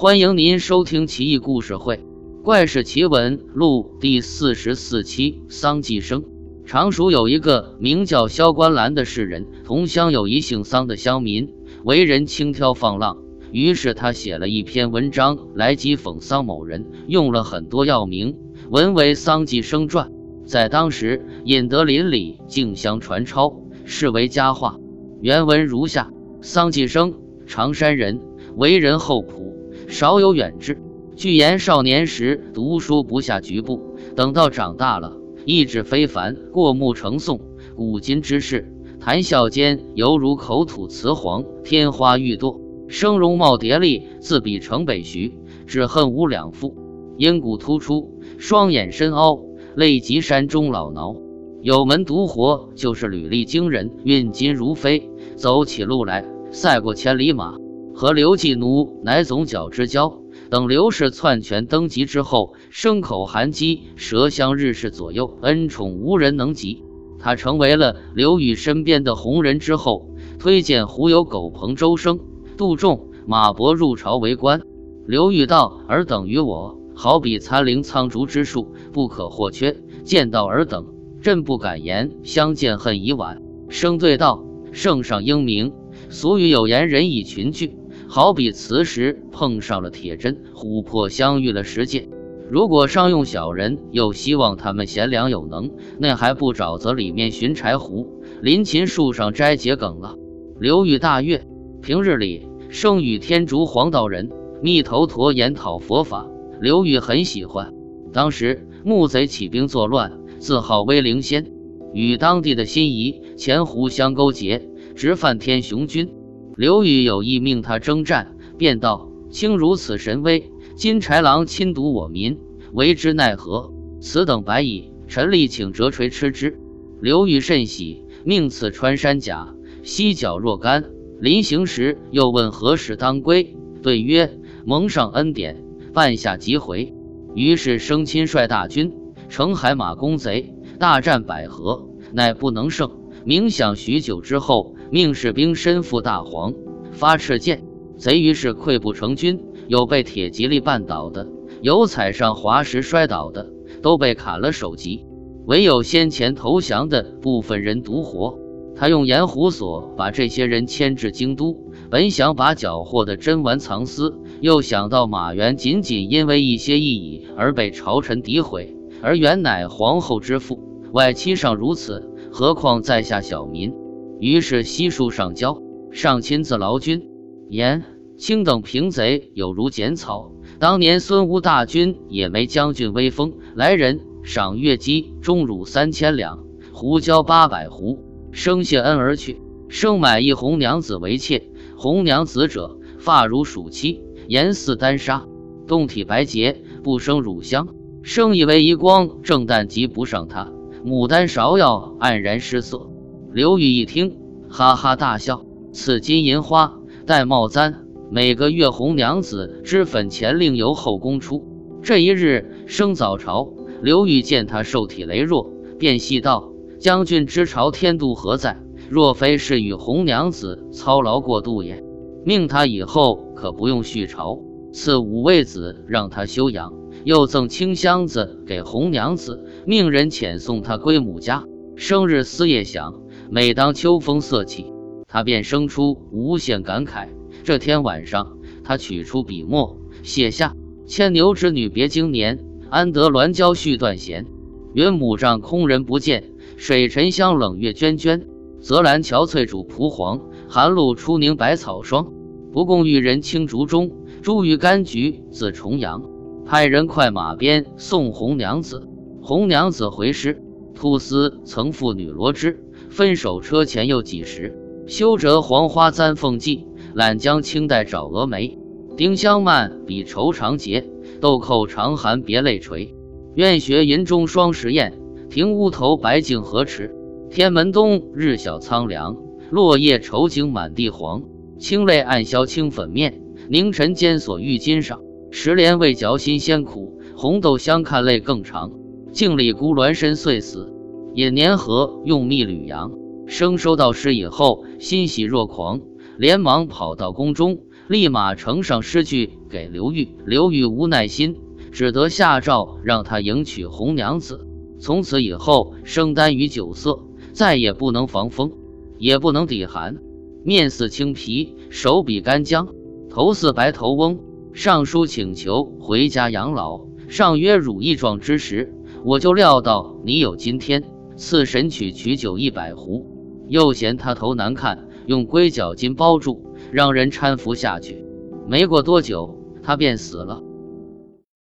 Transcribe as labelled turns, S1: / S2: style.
S1: 欢迎您收听《奇异故事会·怪事奇闻录》第四十四期。桑寄生。常熟有一个名叫萧观澜的士人，同乡有一姓桑的乡民，为人轻佻放浪。于是他写了一篇文章来讥讽桑某人，用了很多药名，文为《桑寄生传》，在当时引得邻里竞相传抄，视为佳话。原文如下：桑寄生，常山人，为人厚朴，少有远志。据言少年时读书不下局部，等到长大了，意志非凡，过目成诵古今之事，谈笑间犹如口吐雌黄，天花欲堕，生容貌叠丽，自比城北徐，只恨无两副，阴骨突出，双眼深凹，泪及山中老挠。有门独活，就是履历惊人，运金如飞，走起路来赛过千里马。和刘季奴乃总角之交，等刘氏篡权登基之后，牲口含饥，舌香日式左右，恩宠无人能及。他成为了刘裕身边的红人之后，推荐胡有狗朋、周生、杜仲、马伯入朝为官。刘裕道：“尔等于我，好比参灵苍竹之树，不可或缺。见到尔等。”朕不敢言，相见恨已晚。生对道，圣上英明。俗语有言，人以群聚，好比磁石碰上了铁针，琥珀相遇了石界。如果商用小人，又希望他们贤良有能，那还不沼泽里面寻柴胡，林琴树上摘桔梗了？刘裕大悦，平日里生与天竺黄道人密头陀研讨佛法，刘裕很喜欢。当时木贼起兵作乱。自号威灵仙，与当地的心仪钱胡相勾结，直犯天雄军。刘宇有意命他征战，便道：“卿如此神威，金豺狼侵夺我民，为之奈何？此等白蚁，臣力请折锤吃之。”刘宇甚喜，命赐穿山甲，犀角若干。临行时又问何时当归，对曰：“蒙上恩典，半夏即回。”于是生亲率大军。乘海马攻贼，大战百合，乃不能胜。冥想许久之后，命士兵身负大黄，发赤箭。贼于是溃不成军，有被铁蒺藜绊倒的，有踩上滑石摔倒的，都被砍了首级。唯有先前投降的部分人独活。他用盐湖锁把这些人牵至京都，本想把缴获的珍玩藏私，又想到马援仅仅因为一些异议而被朝臣诋毁。而原乃皇后之父，外戚尚如此，何况在下小民？于是悉数上交，上亲自劳军，言卿等平贼有如剪草。当年孙吴大军也没将军威风，来人赏月姬钟乳三千两，胡椒八百壶，生谢恩而去。生买一红娘子为妾，红娘子者发如鼠漆，颜似丹砂，动体白洁，不生乳香。生以为一光正旦及不上他，牡丹芍药黯然失色。刘裕一听，哈哈大笑。赐金银花，戴帽簪，每个月红娘子脂粉钱另由后宫出。这一日升早朝，刘裕见他瘦体羸弱，便细道：“将军之朝天度何在？若非是与红娘子操劳过度也，命他以后可不用续朝，赐五味子让他休养。”又赠清箱子给红娘子，命人遣送她归母家。生日思夜想，每当秋风瑟起，他便生出无限感慨。这天晚上，他取出笔墨，写下：“牵牛织女别经年，安得鸾交续断弦？云母帐空人不见，水沉香冷月涓涓。泽兰憔悴主蒲黄，寒露初凝百草霜。不共玉人青竹中，珠玉柑橘自重阳。”派人快马鞭送红娘子，红娘子回师。兔丝曾负女罗织，分手车前又几时？修折黄花簪凤髻，揽将青黛找蛾眉。丁香漫比愁长结，豆蔻长寒别泪垂。愿学银中双时燕，庭屋头白净荷池。天门冬日晓苍凉，落叶愁景满地黄。清泪暗消青粉面，凝尘间锁玉巾上。十莲未嚼新鲜苦，红豆相看泪更长。镜里孤鸾身碎死，也粘合用蜜吕阳。生收到诗以后，欣喜若狂，连忙跑到宫中，立马呈上诗句给刘裕。刘裕无耐心，只得下诏让他迎娶红娘子。从此以后，生耽于酒色，再也不能防风，也不能抵寒，面似青皮，手比干姜，头似白头翁。上书请求回家养老。上曰：“汝一状之时，我就料到你有今天。赐神曲曲酒一百壶，又嫌他头难看，用龟脚巾包住，让人搀扶下去。没过多久，他便死了。”